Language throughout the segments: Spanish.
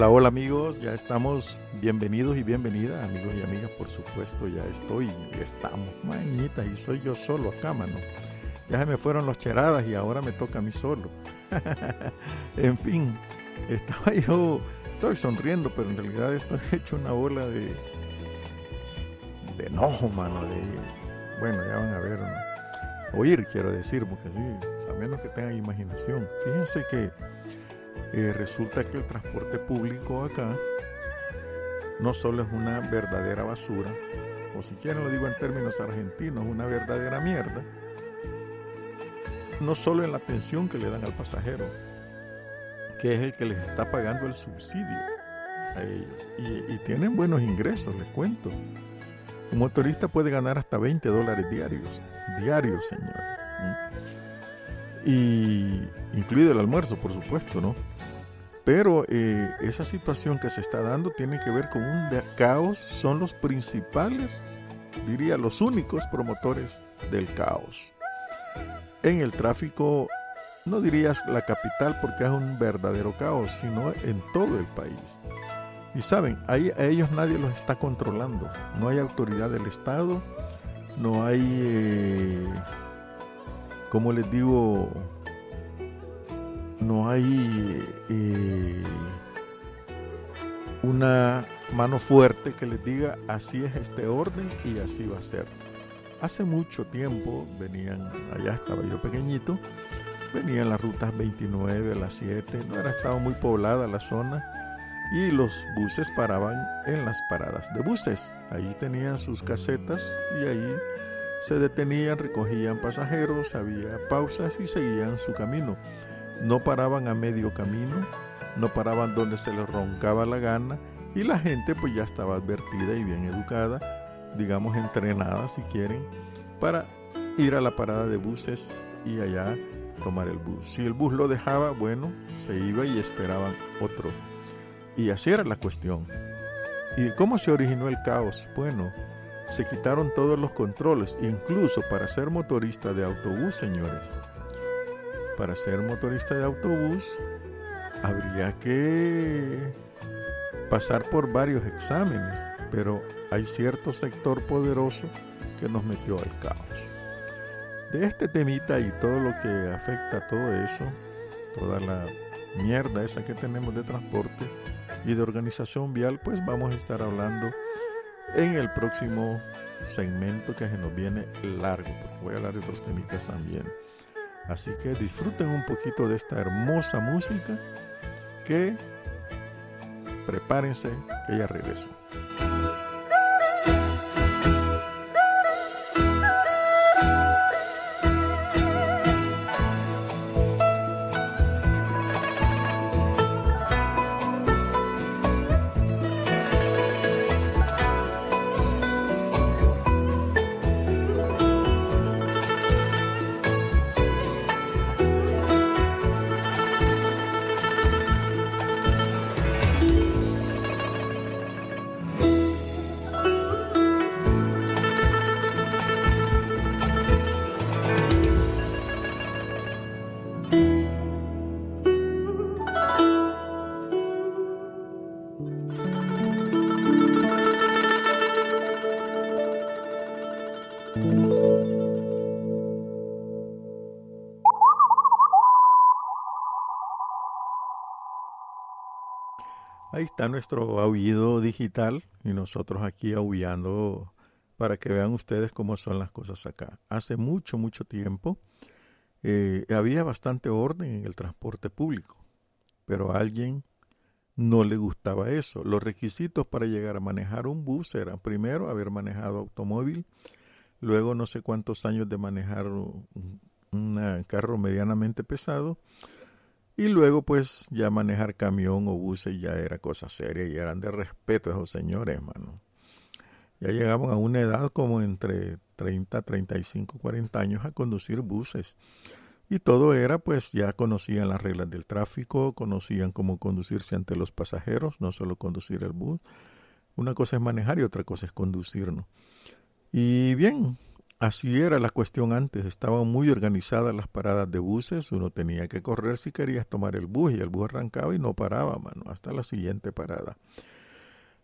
Hola, hola amigos, ya estamos bienvenidos y bienvenidas, amigos y amigas, por supuesto, ya estoy, ya estamos, mañitas, y soy yo solo acá, mano. Ya se me fueron los cheradas y ahora me toca a mí solo. en fin, estaba yo, estoy sonriendo, pero en realidad estoy hecho una bola de, de enojo, mano, de, bueno, ya van a ver, oír quiero decir, porque sí, a menos que tengan imaginación. Fíjense que eh, resulta que el transporte público acá no solo es una verdadera basura, o si quieren lo digo en términos argentinos, una verdadera mierda, no solo en la atención que le dan al pasajero, que es el que les está pagando el subsidio a ellos, y, tienen buenos ingresos, les cuento. Un motorista puede ganar hasta 20 dólares diarios, diarios, señores. Y incluido el almuerzo, por supuesto, ¿no? Pero eh, esa situación que se está dando tiene que ver con un caos, son los principales, diría, los únicos promotores del caos. En el tráfico, no dirías la capital porque es un verdadero caos, sino en todo el país. Y saben, ahí a ellos nadie los está controlando. No hay autoridad del Estado, no hay, eh, como les digo, no hay eh, una mano fuerte que les diga así es este orden y así va a ser. Hace mucho tiempo venían, allá estaba yo pequeñito, venían las rutas 29, las 7, no era estado muy poblada la zona y los buses paraban en las paradas de buses. Ahí tenían sus casetas y ahí se detenían, recogían pasajeros, había pausas y seguían su camino no paraban a medio camino, no paraban donde se les roncaba la gana y la gente pues ya estaba advertida y bien educada, digamos entrenada si quieren, para ir a la parada de buses y allá tomar el bus. Si el bus lo dejaba, bueno, se iba y esperaban otro. Y así era la cuestión. ¿Y cómo se originó el caos? Bueno, se quitaron todos los controles, incluso para ser motorista de autobús, señores para ser motorista de autobús habría que pasar por varios exámenes, pero hay cierto sector poderoso que nos metió al caos. De este temita y todo lo que afecta a todo eso, toda la mierda esa que tenemos de transporte y de organización vial, pues vamos a estar hablando en el próximo segmento que se nos viene largo, porque voy a hablar de otros temitas también. Así que disfruten un poquito de esta hermosa música que prepárense que ya regreso. Ahí está nuestro aullido digital y nosotros aquí aullando para que vean ustedes cómo son las cosas acá. Hace mucho, mucho tiempo eh, había bastante orden en el transporte público, pero a alguien no le gustaba eso. Los requisitos para llegar a manejar un bus eran primero haber manejado automóvil, luego no sé cuántos años de manejar un carro medianamente pesado y luego pues ya manejar camión o buses ya era cosa seria y eran de respeto esos señores, hermano. Ya llegamos a una edad como entre 30, 35, 40 años a conducir buses. Y todo era, pues ya conocían las reglas del tráfico, conocían cómo conducirse ante los pasajeros, no solo conducir el bus. Una cosa es manejar y otra cosa es conducir, ¿no? Y bien, así era la cuestión antes. Estaban muy organizadas las paradas de buses. Uno tenía que correr si querías tomar el bus y el bus arrancaba y no paraba, mano, hasta la siguiente parada.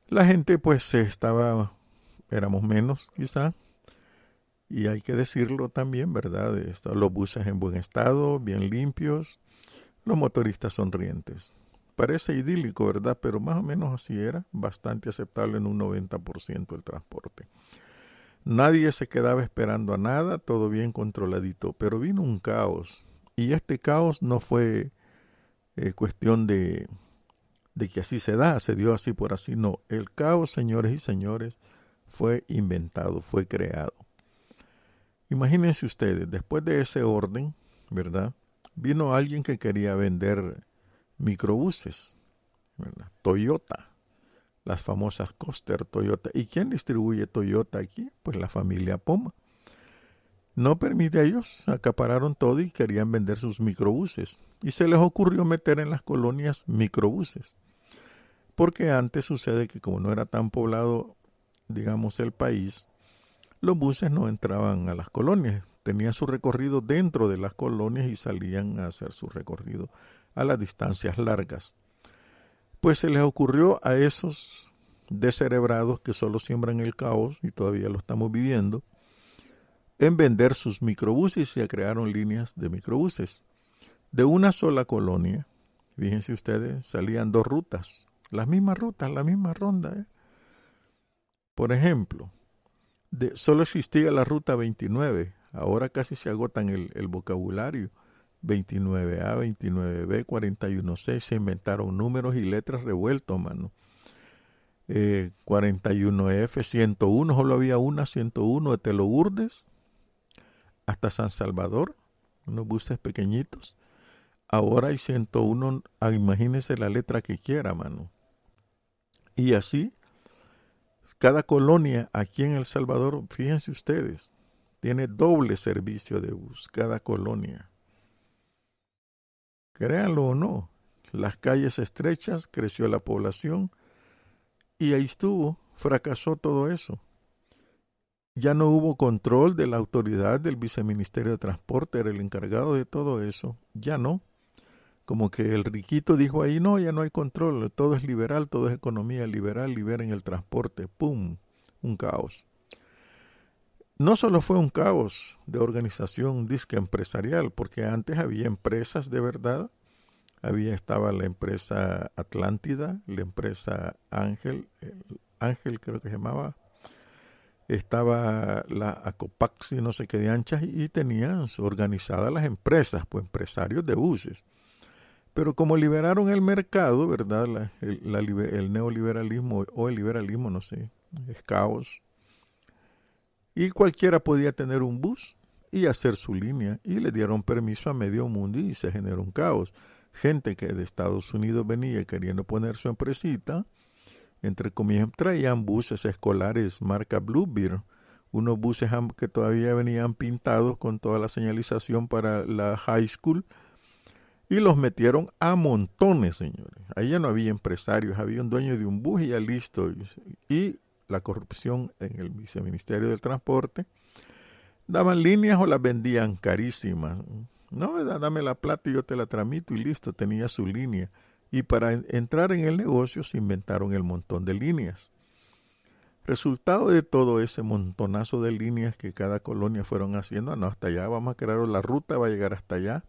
La gente pues estaba, éramos menos quizá, y hay que decirlo también, ¿verdad? Los buses en buen estado, bien limpios, los motoristas sonrientes. Parece idílico, ¿verdad? Pero más o menos así era, bastante aceptable en un 90% el transporte. Nadie se quedaba esperando a nada, todo bien controladito, pero vino un caos. Y este caos no fue eh, cuestión de, de que así se da, se dio así por así, no. El caos, señores y señores, fue inventado, fue creado. Imagínense ustedes, después de ese orden, ¿verdad? Vino alguien que quería vender microbuses, Toyota, las famosas Coster Toyota. ¿Y quién distribuye Toyota aquí? Pues la familia Poma. No permite a ellos, acapararon todo y querían vender sus microbuses. Y se les ocurrió meter en las colonias microbuses. Porque antes sucede que como no era tan poblado, digamos, el país, los buses no entraban a las colonias, tenían su recorrido dentro de las colonias y salían a hacer su recorrido a las distancias largas. Pues se les ocurrió a esos descerebrados que solo siembran el caos, y todavía lo estamos viviendo, en vender sus microbuses y se crearon líneas de microbuses. De una sola colonia, fíjense ustedes, salían dos rutas, las mismas rutas, la misma ronda. ¿eh? Por ejemplo, solo existía la ruta 29. Ahora casi se agotan el, vocabulario. 29A, 29B, 41C, se inventaron números y letras revueltos, mano. 41F, 101, solo había una 101 de Telourdes hasta San Salvador, unos buses pequeñitos. Ahora hay 101, ah, imagínense la letra que quiera, mano. Y así cada colonia aquí en El Salvador, fíjense ustedes, tiene doble servicio de bus, cada colonia. Créanlo o no, las calles estrechas, creció la población y ahí estuvo, fracasó todo eso. Ya no hubo control de la autoridad del viceministerio de Transporte, era el encargado de todo eso, ya no como que el riquito dijo ahí, no, ya no hay control, todo es liberal, todo es economía liberal, liberen el transporte, ¡pum! Un caos. No solo fue un caos de organización disque empresarial, porque antes había empresas de verdad, había estaba la empresa Atlántida, la empresa Ángel, Ángel creo que se llamaba, estaba la Acopaxi, no sé qué de anchas, y tenían organizadas las empresas, pues empresarios de buses pero como liberaron el mercado, ¿verdad? el, neoliberalismo o el liberalismo, no sé, es caos. Y cualquiera podía tener un bus y hacer su línea. Y le dieron permiso a medio mundo y se generó un caos. Gente que de Estados Unidos venía queriendo poner su empresita, entre comillas, traían buses escolares marca Bluebeard, unos buses que todavía venían pintados con toda la señalización para la high school y los metieron a montones, señores. Ahí ya no había empresarios, había un dueño de un bus y ya listo. Y la corrupción en el viceministerio del transporte. Daban líneas o las vendían carísimas. No, dame la plata y yo te la tramito y listo, tenía su línea. Y para entrar en el negocio se inventaron el montón de líneas. Resultado de todo ese montonazo de líneas que cada colonia fueron haciendo, no, hasta allá vamos a crear la ruta, va a llegar hasta allá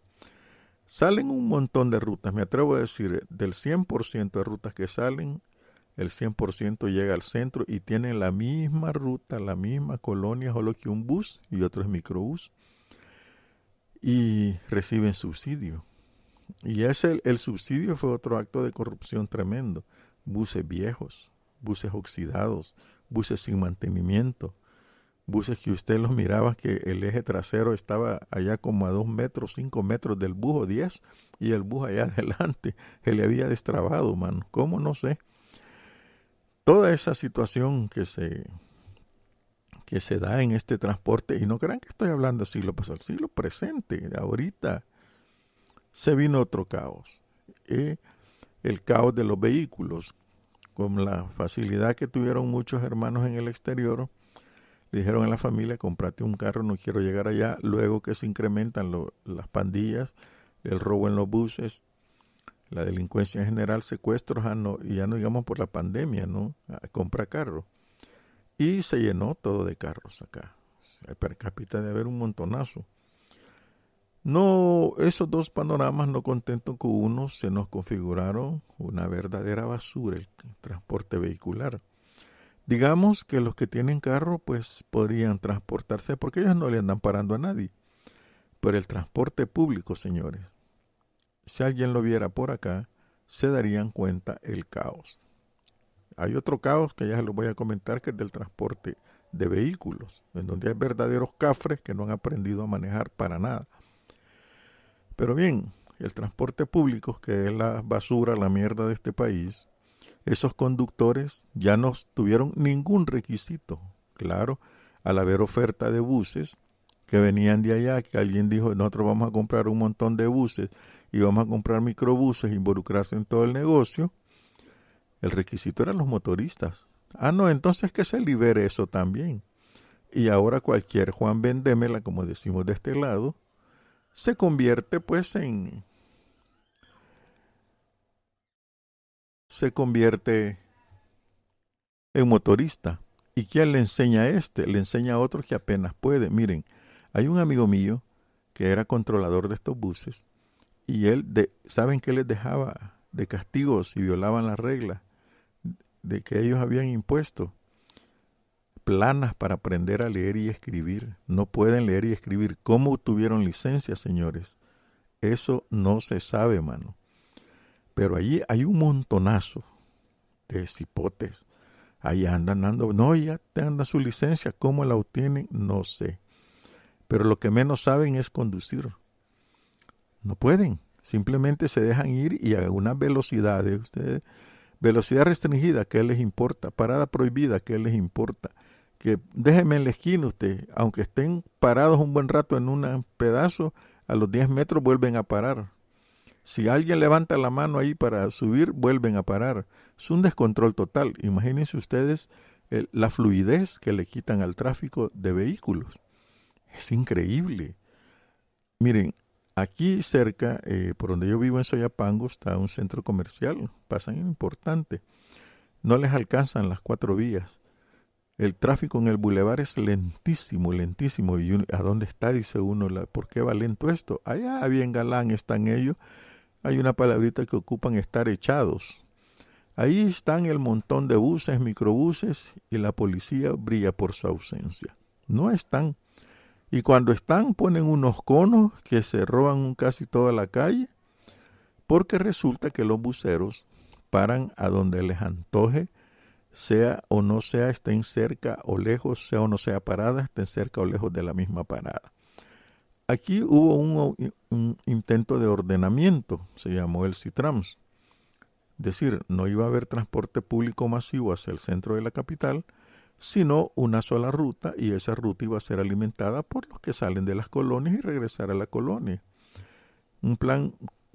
Salen un montón de rutas, me atrevo a decir, del 100% de rutas que salen, el 100% llega al centro y tienen la misma ruta, la misma colonia, solo que un bus y otro es microbús. Y reciben subsidio. Y ese, el subsidio fue otro acto de corrupción tremendo. Buses viejos, buses oxidados, buses sin mantenimiento, buses que usted los miraba que el eje trasero estaba allá como a dos metros, cinco metros del bus o diez, y el bus allá adelante se le había destrabado, mano. ¿Cómo? No sé. Toda esa situación que se que se da en este transporte, y no crean que estoy hablando del siglo pasado, el siglo presente, ahorita se vino otro caos. Eh, el caos de los vehículos, con la facilidad que tuvieron muchos hermanos en el exterior, le dijeron a la familia, comprate un carro, no quiero llegar allá. Luego que se incrementan las pandillas, el robo en los buses, la delincuencia en general, secuestros, ah, y ya no digamos por la pandemia, ¿no? Compra carro. Y se llenó todo de carros acá. Per cápita de haber un montonazo. No, esos dos panoramas no contentos con uno, se nos configuraron una verdadera basura el transporte vehicular. Digamos que los que tienen carro pues podrían transportarse porque ellos no le andan parando a nadie. Pero el transporte público, señores, si alguien lo viera por acá, se darían cuenta el caos. Hay otro caos que ya se lo voy a comentar, que es del transporte de vehículos, en donde hay verdaderos cafres que no han aprendido a manejar para nada. Pero bien, el transporte público, que es la basura, la mierda de este país, esos conductores ya no tuvieron ningún requisito. Claro, al haber oferta de buses que venían de allá, que alguien dijo, nosotros vamos a comprar un montón de buses y vamos a comprar microbuses, involucrarse en todo el negocio, el requisito eran los motoristas. Ah, no, entonces que se libere eso también. Y ahora cualquier Juan Vendémela, como decimos de este lado, se convierte pues en, se convierte en motorista. ¿Y quién le enseña a este? Le enseña a otro que apenas puede. Miren, hay un amigo mío que era controlador de estos buses y él, de, ¿saben qué les dejaba de castigos si violaban las reglas de que ellos habían impuesto? Planas para aprender a leer y escribir. No pueden leer y escribir. ¿Cómo tuvieron licencia, señores? Eso no se sabe, mano. Pero allí hay un montonazo de cipotes. Ahí andan dando, no, ya te anda su licencia, ¿cómo la obtienen? No sé. Pero lo que menos saben es conducir. No pueden, simplemente se dejan ir y a una velocidad de ustedes, velocidad restringida, ¿qué les importa? Parada prohibida, ¿qué les importa? Que déjenme en la esquina usted, aunque estén parados un buen rato en un pedazo, a los 10 metros vuelven a parar. Si alguien levanta la mano ahí para subir, vuelven a parar. Es un descontrol total. Imagínense ustedes la fluidez que le quitan al tráfico de vehículos. Es increíble. Miren, aquí cerca, eh, por donde yo vivo en Soyapango, está un centro comercial. Pasan importante. No les alcanzan las cuatro vías. El tráfico en el bulevar es lentísimo, lentísimo. ¿Y a dónde está? Dice uno, ¿por qué va lento esto? Allá bien galán están ellos hay una palabrita que ocupan estar echados. Ahí están el montón de buses, microbuses y la policía brilla por su ausencia. No están. Y cuando están ponen unos conos que se roban casi toda la calle porque resulta que los buceros paran a donde les antoje, sea o no sea, estén cerca o lejos, sea o no sea parada, estén cerca o lejos de la misma parada. Aquí hubo un, intento de ordenamiento, se llamó el CITRAMS. Es decir, no iba a haber transporte público masivo hacia el centro de la capital, sino una sola ruta y esa ruta iba a ser alimentada por los que salen de las colonias y regresar a la colonia. Un plan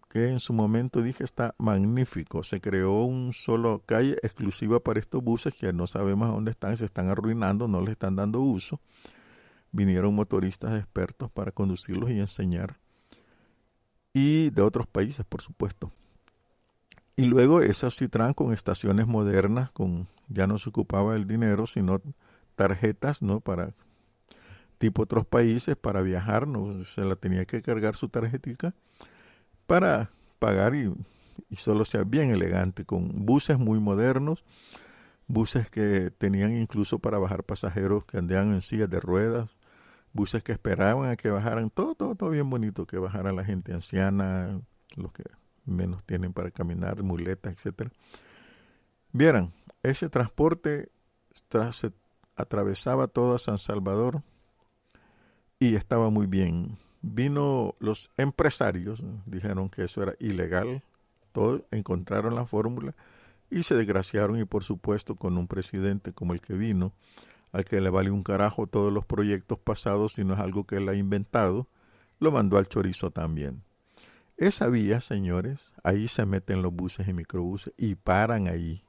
que en su momento dije está magnífico. Se creó un solo calle exclusiva para estos buses que no sabemos dónde están, se están arruinando, no les están dando uso vinieron motoristas expertos para conducirlos y enseñar. Y de otros países, por supuesto. Y luego esa Citran con estaciones modernas, con ya no se ocupaba el dinero, sino tarjetas, ¿no? Para tipo otros países para viajar, no se la tenía que cargar su tarjetita para pagar y, y solo sea bien elegante, con buses muy modernos, buses que tenían incluso para bajar pasajeros que andaban en sillas de ruedas, buses que esperaban a que bajaran, todo, todo, todo bien bonito, que bajara la gente anciana, los que menos tienen para caminar, muletas, etcétera. Vieran, ese transporte se atravesaba todo San Salvador y estaba muy bien. Vino los empresarios, dijeron que eso era ilegal, todos encontraron la fórmula y se desgraciaron y por supuesto con un presidente como el que vino, al que le vale un carajo todos los proyectos pasados si no es algo que él ha inventado, lo mandó al chorizo también. Esa vía, señores, ahí se meten los buses y microbuses y paran ahí.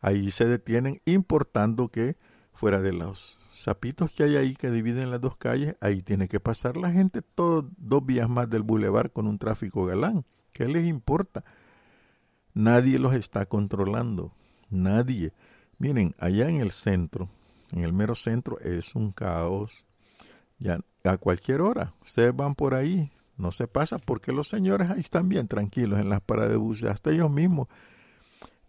Ahí se detienen importando que fuera de los zapitos que hay ahí que dividen las dos calles, ahí tiene que pasar la gente todo, dos vías más del bulevar con un tráfico galán. ¿Qué les importa? Nadie los está controlando. Nadie. Miren, allá en el centro, en el mero centro, es un caos. Ya a cualquier hora, ustedes van por ahí, no se pasa porque los señores ahí están bien tranquilos en las paradas de buses, hasta ellos mismos.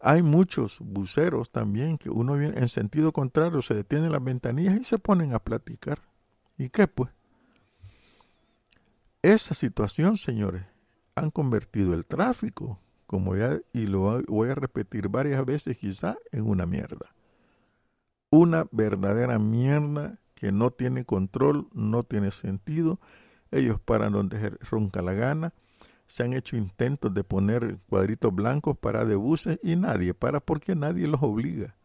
Hay muchos buceros también que uno viene en sentido contrario, se detienen las ventanillas y se ponen a platicar. ¿Y qué pues? Esa situación, señores, han convertido el tráfico, como ya, y lo voy a repetir varias veces quizá, en una mierda. Una verdadera mierda que no tiene control, no tiene sentido. Ellos paran donde ronca la gana. Se han hecho intentos de poner cuadritos blancos para de buses y nadie para porque nadie los obliga.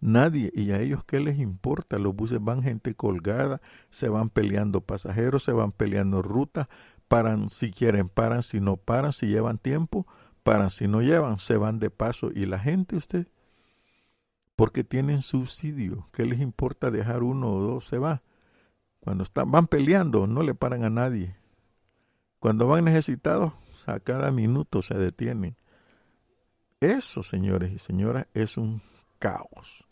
Nadie. ¿Y a ellos qué les importa? Los buses van gente colgada, se van peleando pasajeros, se van peleando rutas, paran si quieren, paran si no paran, si llevan tiempo, paran si no llevan, se van de paso. ¿Y la gente usted? porque tienen subsidio. ¿Qué les importa dejar uno o dos? Se va. Cuando están, van peleando, no le paran a nadie. Cuando van necesitados, a cada minuto se detienen. Eso, señores y señoras, es un caos.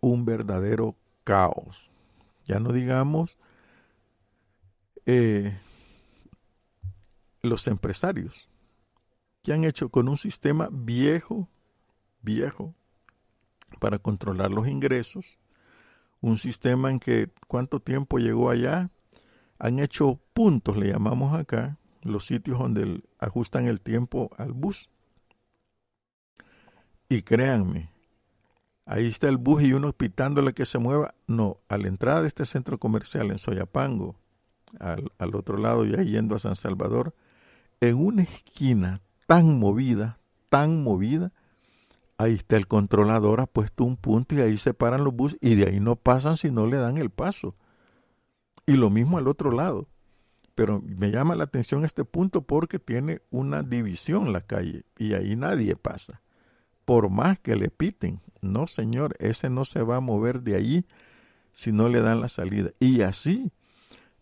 Un verdadero caos. Ya no digamos eh, los empresarios que han hecho con un sistema viejo, viejo, para controlar los ingresos, un sistema en que cuánto tiempo llegó allá, han hecho puntos, le llamamos acá, los sitios donde ajustan el tiempo al bus. Y créanme, ahí está el bus y uno pitándole que se mueva. No, a la entrada de este centro comercial en Soyapango, al, al otro lado y ahí yendo a San Salvador, en una esquina tan movida, tan movida, ahí está el controlador, ha puesto un punto y ahí se paran los buses y de ahí no pasan si no le dan el paso. Y lo mismo al otro lado. Pero me llama la atención este punto porque tiene una división la calle y ahí nadie pasa. Por más que le piten, no señor, ese no se va a mover de allí si no le dan la salida. Y así,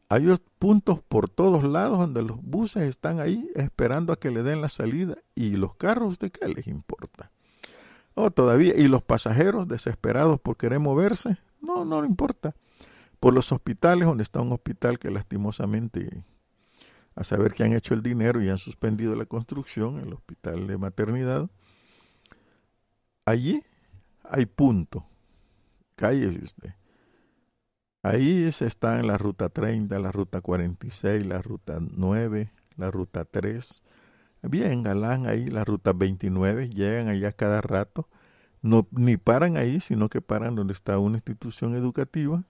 hay puntos por todos lados donde los buses están ahí esperando a que le den la salida y los carros de qué les importa. Oh, todavía, y los pasajeros desesperados por querer moverse, no, no importa. Por los hospitales, donde está un hospital que lastimosamente, a saber que han hecho el dinero y han suspendido la construcción, el hospital de maternidad, allí hay punto. Cállese usted. Ahí se está en la ruta 30, la ruta 46, la ruta 9, la ruta 3, Bien, galán ahí, la ruta 29, llegan allá cada rato. No, ni paran ahí, sino que paran donde está una institución educativa,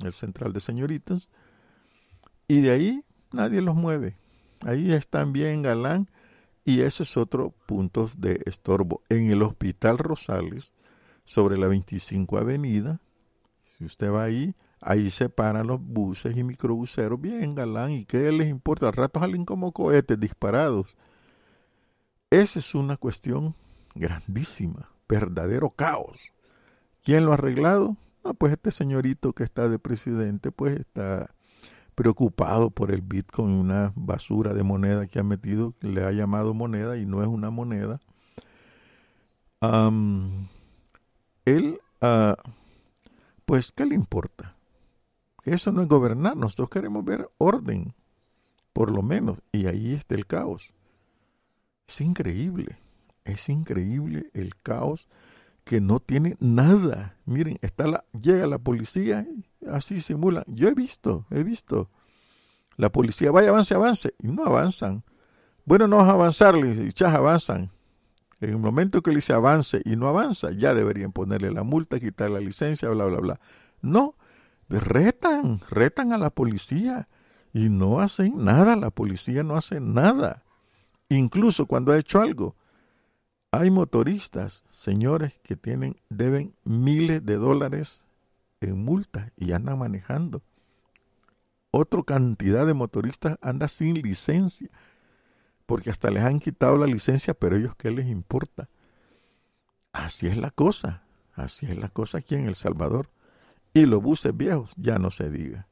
el Central de Señoritas, y de ahí nadie los mueve. Ahí están bien galán y ese es otro punto de estorbo. En el Hospital Rosales, sobre la 25 Avenida, si usted va ahí, ahí se paran los buses y microbuseros bien galán y qué les importa, al rato salen como cohetes disparados esa es una cuestión grandísima, verdadero caos. ¿Quién lo ha arreglado? Ah, pues este señorito que está de presidente, pues está preocupado por el Bitcoin, una basura de moneda que ha metido, que le ha llamado moneda y no es una moneda. él, uh, pues, ¿qué le importa? Eso no es gobernar, nosotros queremos ver orden, por lo menos, y ahí está el caos. Es increíble, es increíble el caos que no tiene nada. Miren, está la, llega la policía así simula. Yo he visto, he visto. La policía, vaya, avance, avance. Y no avanzan. Bueno, no vas a avanzar, le dice, avanzan. En el momento que le dice avance y no avanza, ya deberían ponerle la multa, quitar la licencia, bla, bla, bla. No, retan, retan a la policía y no hacen nada, la policía no hace nada. Incluso cuando ha hecho algo. Hay motoristas, señores, que tienen, deben miles de dólares en multas y andan manejando. Otra cantidad de motoristas anda sin licencia, porque hasta les han quitado la licencia, pero ellos qué les importa. Así es la cosa, así es la cosa aquí en El Salvador. Y los buses viejos, ya no se diga.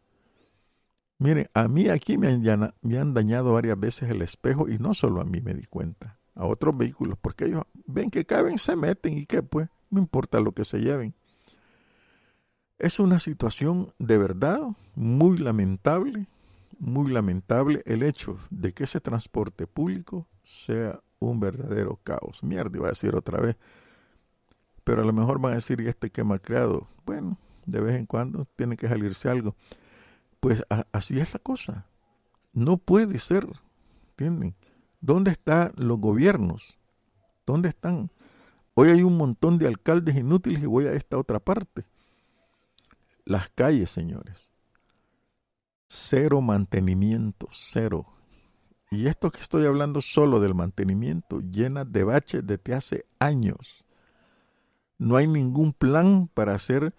Miren, a mí aquí me han, me han dañado varias veces el espejo y no solo a mí me di cuenta, a otros vehículos, porque ellos ven que caben, se meten y que pues, no importa lo que se lleven. Es una situación de verdad muy lamentable, muy lamentable el hecho de que ese transporte público sea un verdadero caos. Mierda, iba a decir otra vez. Pero a lo mejor van a decir, ¿y este que ha creado? Bueno, de vez en cuando tiene que salirse algo. Pues así es la cosa. No puede ser. ¿Entienden? ¿Dónde están los gobiernos? ¿Dónde están? Hoy hay un montón de alcaldes inútiles y voy a esta otra parte. Las calles, señores. Cero mantenimiento, cero. Y esto que estoy hablando solo del mantenimiento, llena de baches desde hace años. No hay ningún plan para hacer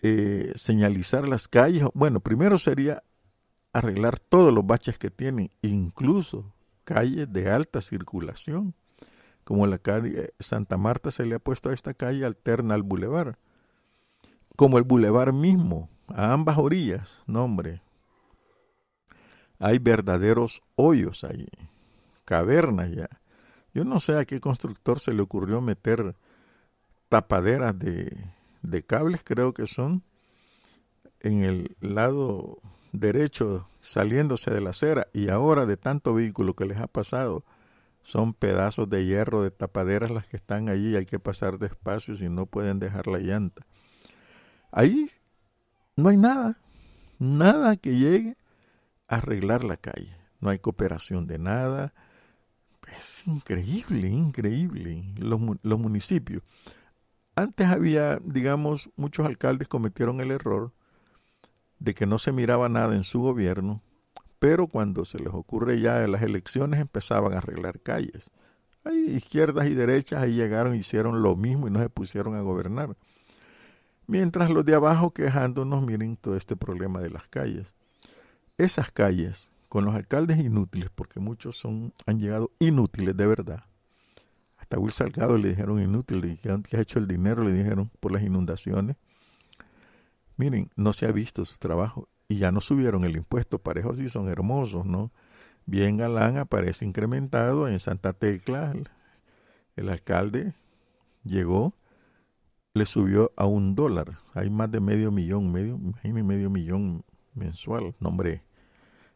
eh, señalizar las calles. Bueno, primero sería arreglar todos los baches que tienen, incluso calles de alta circulación, como la calle Santa Marta se le ha puesto a esta calle alterna al bulevar, como el bulevar mismo, a ambas orillas, no hombre, hay verdaderos hoyos ahí, cavernas ya. Yo no sé a qué constructor se le ocurrió meter tapaderas de, de cables creo que son en el lado derecho saliéndose de la acera y ahora de tanto vehículo que les ha pasado son pedazos de hierro de tapaderas las que están allí hay que pasar despacio si no pueden dejar la llanta. Ahí no hay nada nada que llegue a arreglar la calle. No hay cooperación de nada. Es increíble increíble. Los, los municipios. Antes había, digamos, muchos alcaldes cometieron el error de que no se miraba nada en su gobierno, pero cuando se les ocurre ya las elecciones empezaban a arreglar calles. Hay izquierdas y derechas ahí llegaron, hicieron lo mismo y no se pusieron a gobernar. Mientras los de abajo quejándonos miren todo este problema de las calles. Esas calles, con los alcaldes inútiles, porque muchos son, han llegado inútiles de verdad, hasta Will Salgado le dijeron inútil, le dijeron que ha hecho el dinero, le dijeron por las inundaciones. Miren, no se ha visto su trabajo y ya no subieron el impuesto, parejos sí son hermosos, ¿no? Bien galán aparece incrementado en Santa Tecla, el, alcalde llegó, le subió a un dólar, hay más de medio millón, medio, medio millón mensual, nombre,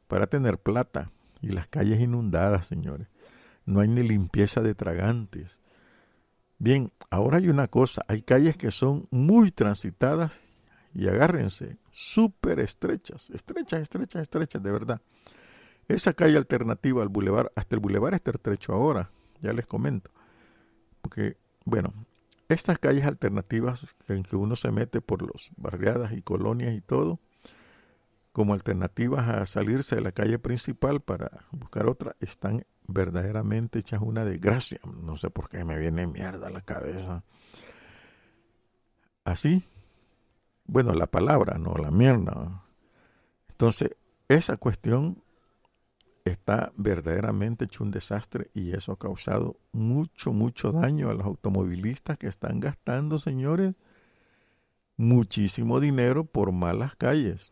para tener plata y las calles inundadas, señores no hay ni limpieza de tragantes. Bien, ahora hay una cosa, hay calles que son muy transitadas y agárrense, súper estrechas, estrechas, estrechas, estrechas, de verdad. Esa calle alternativa al bulevar, hasta el bulevar está estrecho ahora, ya les comento. Porque, bueno, estas calles alternativas en que uno se mete por los barriadas y colonias y todo, como alternativas a salirse de la calle principal para buscar otra, están verdaderamente hechas una desgracia. No sé por qué me viene mierda la cabeza. Así. Bueno, la palabra, no la mierda. Entonces, esa cuestión está verdaderamente hecho un desastre y eso ha causado mucho, mucho daño a los automovilistas que están gastando, señores, muchísimo dinero por malas calles.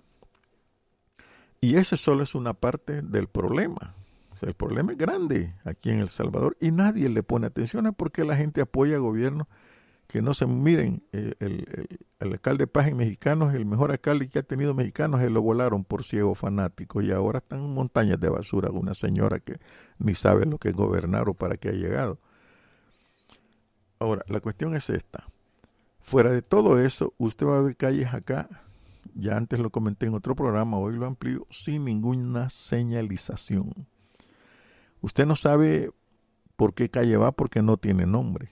Y esa solo es una parte del problema el problema es grande aquí en El Salvador y nadie le pone atención a por qué la gente apoya a gobierno que no se miren. Eh, el, alcalde Paz en Mexicanos, el mejor alcalde que ha tenido mexicanos, se lo volaron por ciego fanático y ahora están en montañas de basura. Una señora que ni sabe lo que es gobernar o para qué ha llegado. Ahora, la cuestión es esta. Fuera de todo eso, usted va a ver calles acá, ya antes lo comenté en otro programa, hoy lo amplío, sin ninguna señalización Usted no sabe por qué calle va porque no tiene nombre.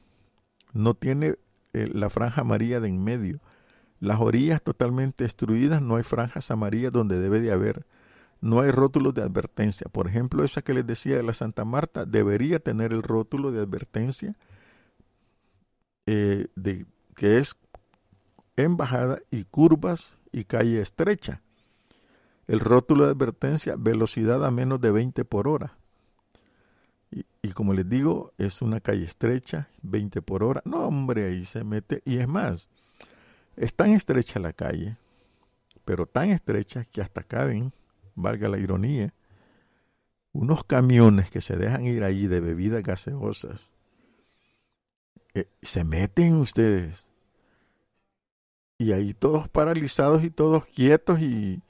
No tiene eh, la franja amarilla de en medio. Las orillas totalmente destruidas, no hay franjas amarillas donde debe de haber. No hay rótulos de advertencia. Por ejemplo, esa que les decía de la Santa Marta debería tener el rótulo de advertencia eh, de, que es embajada y curvas y calle estrecha. El rótulo de advertencia, velocidad a menos de 20 por hora. Y, como les digo, es una calle estrecha, 20 por hora. No, hombre, ahí se mete. Y es más, es tan estrecha la calle pero tan estrechas que hasta caben, valga la ironía, unos camiones que se dejan ir ahí de bebidas gaseosas. Eh, se meten ustedes. Y ahí todos paralizados y todos quietos y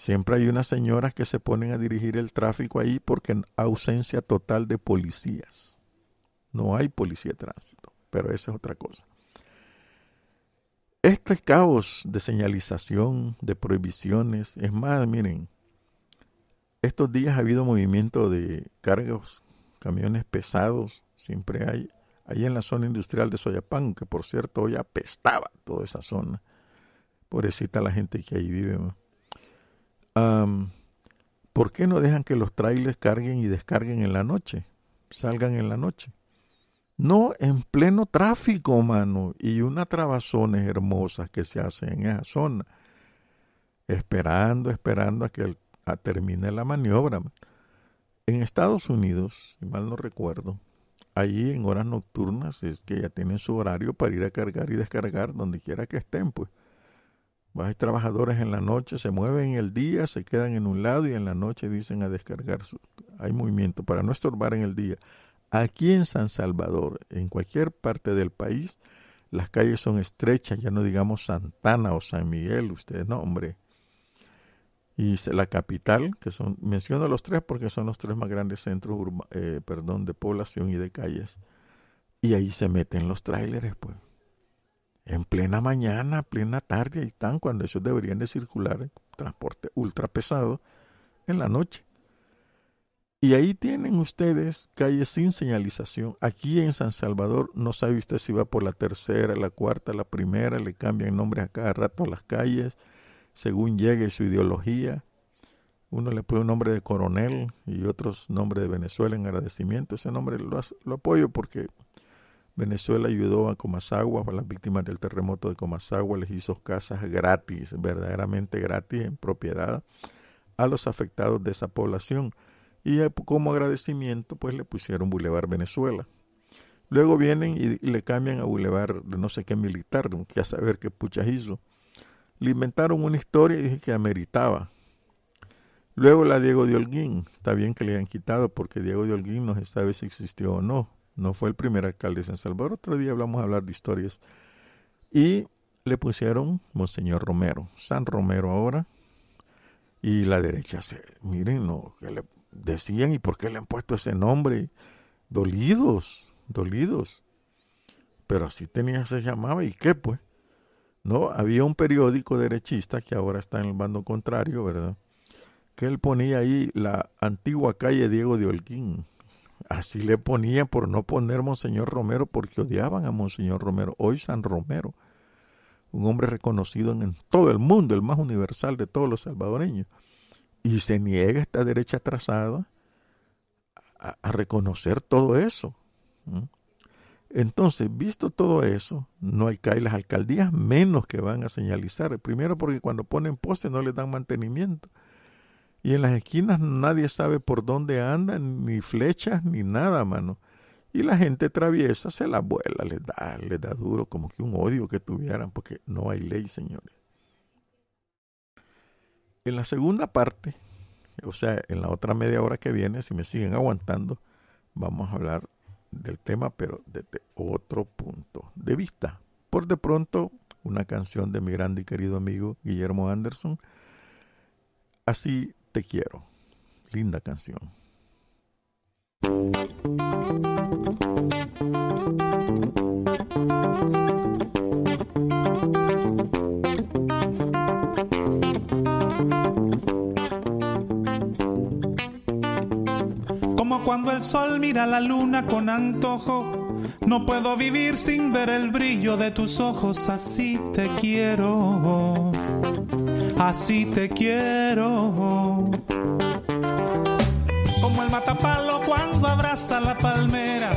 siempre hay unas señoras que se ponen a dirigir el tráfico ahí porque en ausencia total de policías. No hay policía de tránsito, pero esa es otra cosa. Este caos de señalización, de prohibiciones, es más, miren, estos días ha habido movimiento de cargos, camiones pesados, siempre hay, ahí en la zona industrial de Soyapan, que por cierto hoy apestaba toda esa zona. Pobrecita la gente que ahí vive. ¿Por qué no dejan que los trailers carguen y descarguen en la noche? Salgan en la noche. No en pleno tráfico, mano, y unas trabazones hermosas que se hacen en esa zona. Esperando, esperando a que termine la maniobra. En Estados Unidos, si mal no recuerdo, allí en horas nocturnas es que ya tienen su horario para ir a cargar y descargar donde quiera que estén, pues. Hay trabajadores en la noche, se mueven en el día, se quedan en un lado y en la noche dicen a descargar. Su, hay movimiento para no estorbar en el día. Aquí en San Salvador, en cualquier parte del país, las calles son estrechas, ya no digamos Santana o San Miguel, ustedes no, hombre y la capital, que son, menciono los tres porque son los tres más grandes centros eh, perdón, de población y de calles. Y ahí se meten los tráileres, pues. En plena mañana, plena tarde, ahí están, cuando ellos deberían de circular en transporte ultra pesado en la noche. Y ahí tienen ustedes calles sin señalización. Aquí en San Salvador no sabe usted si va por la tercera, la cuarta, la primera, le cambian nombres a cada rato a las calles según llegue su ideología. Uno le pone un nombre de coronel y otros nombre de Venezuela en agradecimiento. Ese nombre lo, lo apoyo porque Venezuela ayudó a Comasagua, a las víctimas del terremoto de Comasagua, les hizo casas gratis, verdaderamente gratis, en propiedad, a los afectados de esa población. Y como agradecimiento, pues le pusieron Boulevard Venezuela. Luego vienen y, le cambian a Boulevard de no sé qué militar, que a saber qué puchas hizo le inventaron una historia y dije que ameritaba. Luego la Diego de Holguín, está bien que le hayan quitado porque Diego de Holguín no se sabe si existió o no. No fue el primer alcalde de San Salvador. Otro día hablamos a hablar de historias. Y le pusieron Monseñor Romero, San Romero ahora. Y la derecha se, miren, no, que le decían y por qué le han puesto ese nombre. Dolidos, dolidos. Pero así tenía, se llamaba. ¿Y qué pues? ¿no? Había un periódico derechista que ahora está en el bando contrario, ¿verdad? Que él ponía ahí la antigua calle Diego de Holguín. Así le ponía por no poner Monseñor Romero porque odiaban a Monseñor Romero. Hoy San Romero, un hombre reconocido en, todo el mundo, el más universal de todos los salvadoreños. Y se niega esta derecha trazada a, reconocer todo eso. Entonces, visto todo eso, no hay que las alcaldías menos que van a señalizar. Primero porque cuando ponen postes no les dan mantenimiento. Y en las esquinas nadie sabe por dónde andan, ni flechas, ni nada, mano. Y la gente traviesa, se la vuela, les da, les da duro, como que un odio que tuvieran, porque no hay ley, señores. En la segunda parte, o sea, en la otra media hora que viene, si me siguen aguantando, vamos a hablar del tema, pero desde otro punto de vista. Por de pronto, una canción de mi grande y querido amigo Guillermo Anderson. Así te quiero. Linda canción. cuando el sol mira la luna con antojo. No puedo vivir sin ver el brillo de tus ojos, así te quiero, así te quiero. Como el matapalo cuando abraza la palmera,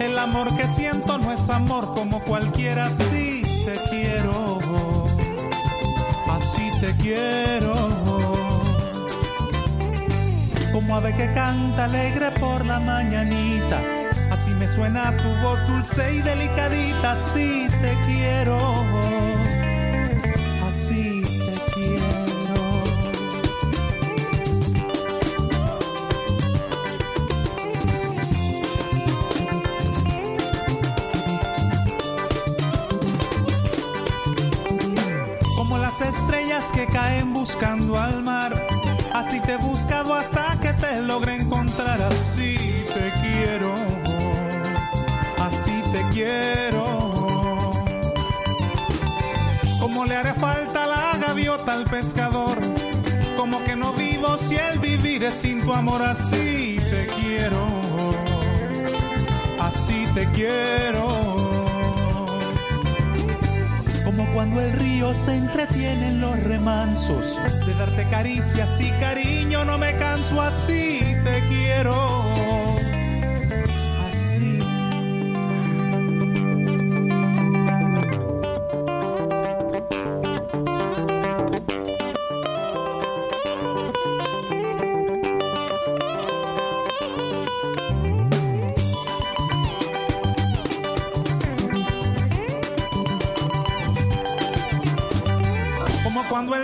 el amor que siento no es amor como cualquiera, así te quiero, así te quiero como ave que canta alegre por la mañanita. Así me suena tu voz dulce y delicadita, así te quiero. Caen buscando al mar. Así te he buscado hasta que te logre encontrar. Así te quiero, así te quiero. Como le haré falta la gaviota al pescador. Como que no vivo si el vivir es sin tu amor. Así te quiero, así te quiero cuando el río se entretiene en los remansos. De darte caricias y cariño no me canso, así te quiero.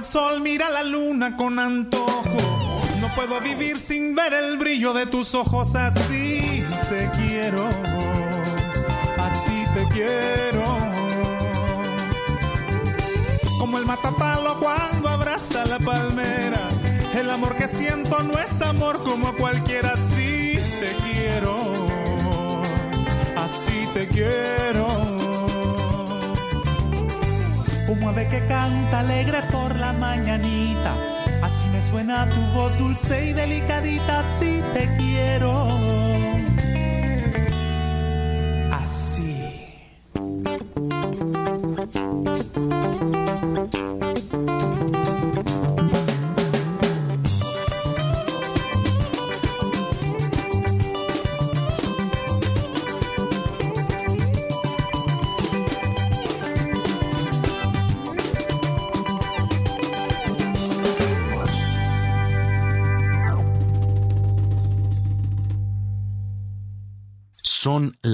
Sol, mira la luna con antojo. No puedo vivir sin ver el brillo de tus ojos. Así te quiero, así te quiero. Como el matapalo cuando abraza la palmera. El amor que siento no es amor como cualquiera. Así te quiero, así te quiero como ave que canta alegre por la mañanita. Así me suena tu voz dulce y delicadita, así te quiero.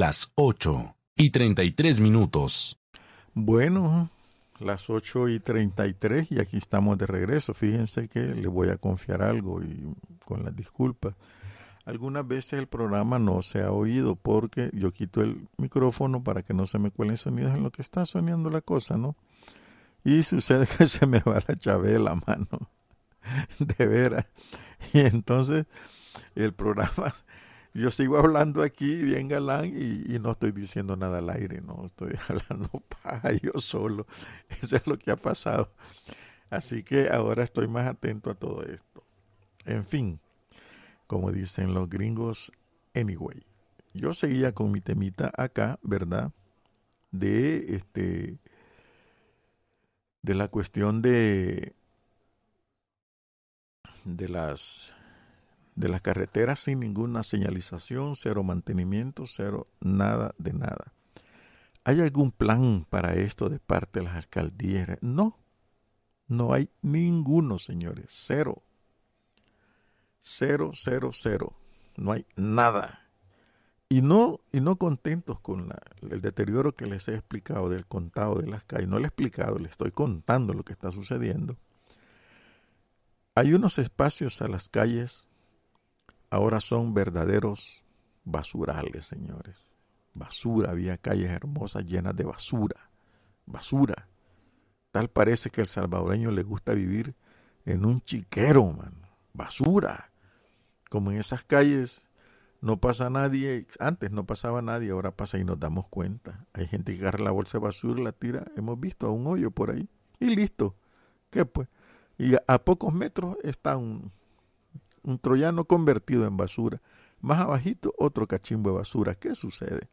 Las 8 y 33 minutos. Bueno, las 8 y 33 y aquí estamos de regreso. Fíjense que le voy a confiar algo y con las disculpas. Algunas veces el programa no se ha oído porque yo quito el micrófono para que no se me cuelen sonidos en lo que está soñando la cosa, ¿no? Y sucede que se me va la llave de la mano, de veras. Y entonces el programa yo sigo hablando aquí bien galán y, no estoy diciendo nada al aire, no estoy hablando paja yo solo. Eso es lo que ha pasado. Así que ahora estoy más atento a todo esto. En fin, como dicen los gringos, anyway. Yo seguía con mi temita acá, ¿verdad? De este de la cuestión de de las de las carreteras sin ninguna señalización, cero mantenimiento, cero nada de nada. ¿Hay algún plan para esto de parte de las alcaldías? No, no hay ninguno, señores, cero. Cero, cero, cero. No hay nada. Y no, y no contentos con la, el deterioro que les he explicado del contado de las calles. No le he explicado, le estoy contando lo que está sucediendo. Hay unos espacios a las calles ahora son verdaderos basurales, señores. Basura, había calles hermosas llenas de basura, basura. Tal parece que al salvadoreño le gusta vivir en un chiquero, man. Basura. Como en esas calles no pasa nadie, antes no pasaba nadie, ahora pasa y nos damos cuenta. Hay gente que agarra la bolsa de basura la tira, hemos visto a un hoyo por ahí y listo. ¿Qué pues? Y a pocos metros está un, un troyano convertido en basura. Más abajito otro cachimbo de basura. ¿Qué sucede?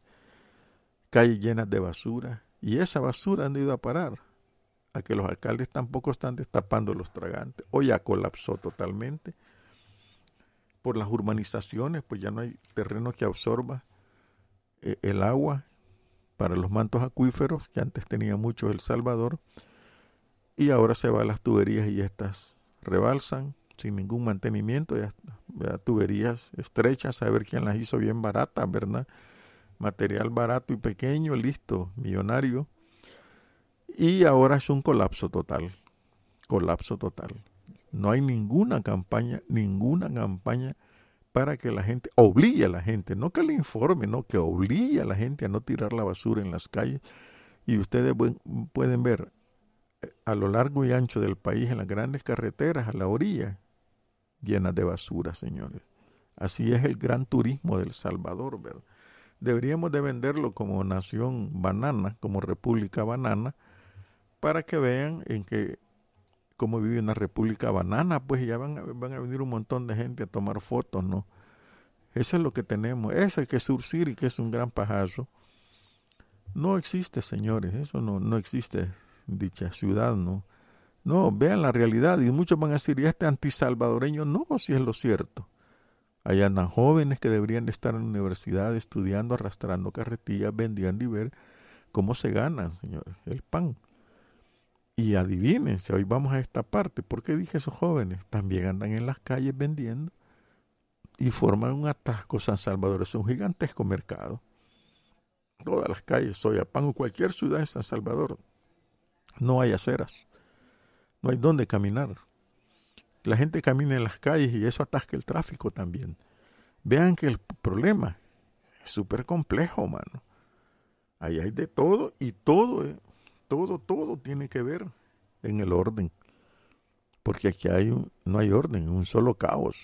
Calles llenas de basura. Y esa basura han ido a parar a que los alcaldes tampoco están destapando los tragantes. Hoy ya colapsó totalmente por las urbanizaciones, pues ya no hay terreno que absorba eh, el agua para los mantos acuíferos que antes tenía mucho El Salvador y ahora se van las tuberías y estas rebalsan sin ningún mantenimiento, ya, tuberías estrechas, a ver quién las hizo bien baratas, ¿verdad? Material barato y pequeño, listo, millonario. Y ahora es un colapso total, colapso total. No hay ninguna campaña, ninguna campaña para que la gente, obligue a la gente, no que le informe, no, que obligue a la gente a no tirar la basura en las calles. Y ustedes pueden ver a lo largo y ancho del país, en las grandes carreteras, a la orilla, llenas de basura, señores. Así es el gran turismo del Salvador, ¿verdad? Deberíamos de venderlo como nación banana, como república banana, para que vean en que cómo vive una república banana, pues ya van, van a venir un montón de gente a tomar fotos, ¿no? Eso es lo que tenemos. Ese que es Sur City, que es un gran pajazo, no existe, señores. Eso no, no existe, dicha ciudad, ¿no? No, vean la realidad. Y muchos van a decir, ¿y este antisalvadoreño? No, si es lo cierto. Allá andan jóvenes que deberían estar en la universidad estudiando, arrastrando carretillas, vendiendo y ver cómo se ganan, señores, el pan. Y adivínense, hoy vamos a esta parte. ¿Por qué dije esos jóvenes? También andan en las calles vendiendo y forman un atasco. San Salvador es un gigantesco mercado. Todas las calles, Soyapan o cualquier ciudad en San Salvador, no hay aceras, no hay dónde caminar. La gente camina en las calles y eso atasca el tráfico también. Vean que el problema es súper complejo, mano. Ahí hay de todo y todo, eh, todo, todo tiene que ver en el orden. Porque aquí hay no hay orden, un solo caos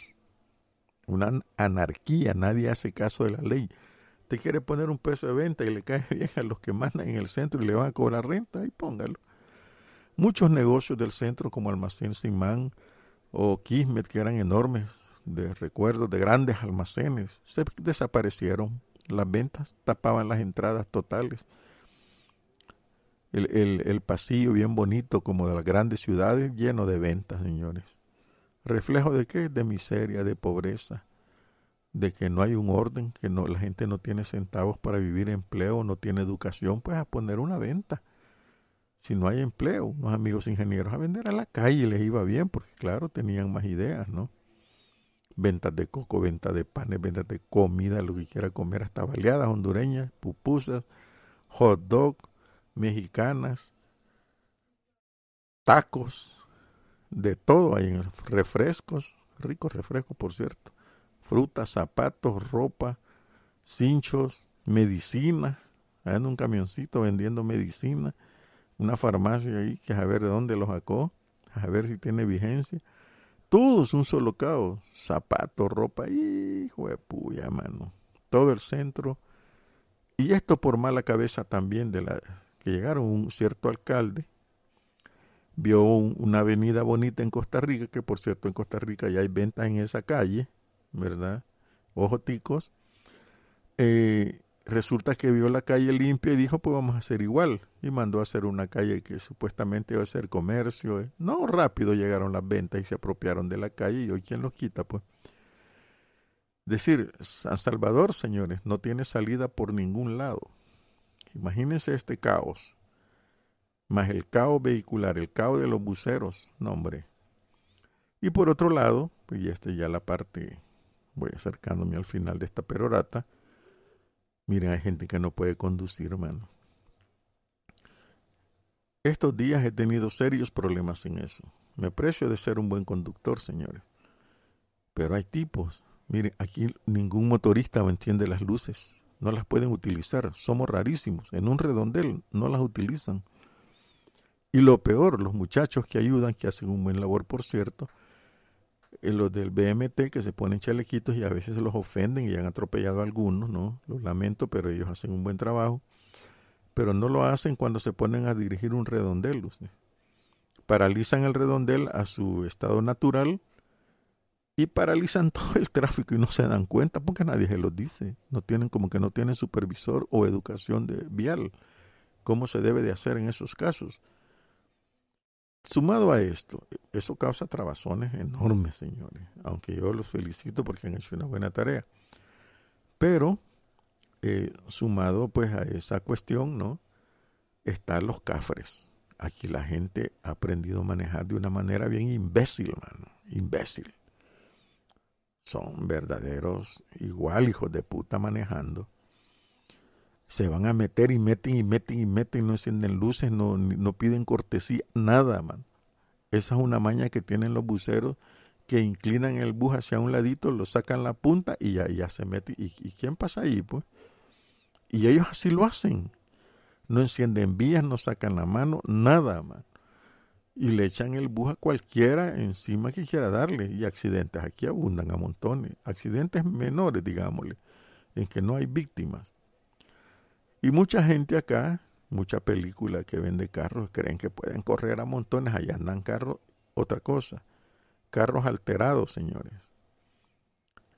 una anarquía, nadie hace caso de la ley. Te quiere poner un peso de venta y le cae bien a los que mandan en el centro y le van a cobrar renta, y póngalo. Muchos negocios del centro como Almacén Simán o Kismet, que eran enormes de recuerdos de grandes almacenes, se desaparecieron. Las ventas tapaban las entradas totales. El, pasillo bien bonito como de las grandes ciudades lleno de ventas, señores. ¿Reflejo de qué? De miseria, de pobreza, de que no hay un orden, que no, la gente no tiene centavos para vivir empleo, no tiene educación, pues a poner una venta. Si no hay empleo, unos amigos ingenieros a vender a la calle les iba bien, porque claro, tenían más ideas, ¿no? Ventas de coco, ventas de panes, ventas de comida, lo que quiera comer, hasta baleadas hondureñas, pupusas, hot dog, mexicanas, tacos, de todo hay refrescos, ricos refrescos por cierto, frutas, zapatos, ropa, cinchos, medicina, hay un camioncito vendiendo medicina, una farmacia ahí que a ver de dónde lo sacó, a ver si tiene vigencia. Todo es un solo caos, zapatos, ropa, hijo de puya, mano. Todo el centro. Y esto por mala cabeza también de la que llegaron un cierto alcalde vio una avenida bonita en Costa Rica, que por cierto en Costa Rica ya hay ventas en esa calle, ¿verdad? Ojoticos. Eh, resulta que vio la calle limpia y dijo, pues vamos a hacer igual. Y mandó a hacer una calle que supuestamente iba a ser comercio. Eh. No, rápido llegaron las ventas y se apropiaron de la calle y hoy quién los quita, pues. Decir, San Salvador, señores, no tiene salida por ningún lado. Imagínense este caos más el caos vehicular, el caos de los buceros, no hombre. Y por otro lado, pues ya está ya la parte, voy acercándome al final de esta perorata, miren, hay gente que no puede conducir, hermano. Estos días he tenido serios problemas en eso. Me aprecio de ser un buen conductor, señores. Pero hay tipos. Miren, aquí ningún motorista enciende las luces. No las pueden utilizar. Somos rarísimos. En un redondel no las utilizan. Y lo peor, los muchachos que ayudan, que hacen un buen labor, por cierto, los del BMT que se ponen chalequitos y a veces los ofenden y han atropellado a algunos, ¿no? Los lamento, pero ellos hacen un buen trabajo. Pero no lo hacen cuando se ponen a dirigir un redondel. Paralizan el redondel a su estado natural y paralizan todo el tráfico y no se dan cuenta porque nadie se los dice. No tienen como que no tienen supervisor o educación de vial. ¿Cómo se debe de hacer en esos casos? Sumado a esto, eso causa trabazones enormes, señores, aunque yo los felicito porque han hecho una buena tarea. Pero, eh, sumado pues a esa cuestión, ¿no? Están los cafres. Aquí la gente ha aprendido a manejar de una manera bien imbécil, mano, imbécil. Son verdaderos igual hijos de puta manejando se van a meter y meten y meten y meten, no encienden luces, no, no piden cortesía, nada, man. Esa es una maña que tienen los buceros que inclinan el bus hacia un ladito, lo sacan la punta y ya, ya se mete. ¿Y, ¿Y, quién pasa ahí, pues? Y ellos así lo hacen. No encienden vías, no sacan la mano, nada, man. y le echan el bus a cualquiera encima que quiera darle. Y accidentes aquí abundan a montones. Accidentes menores, digámosle, en que no hay víctimas. Y mucha gente acá, mucha película que vende carros, creen que pueden correr a montones. Allá andan carros, otra cosa. Carros alterados, señores.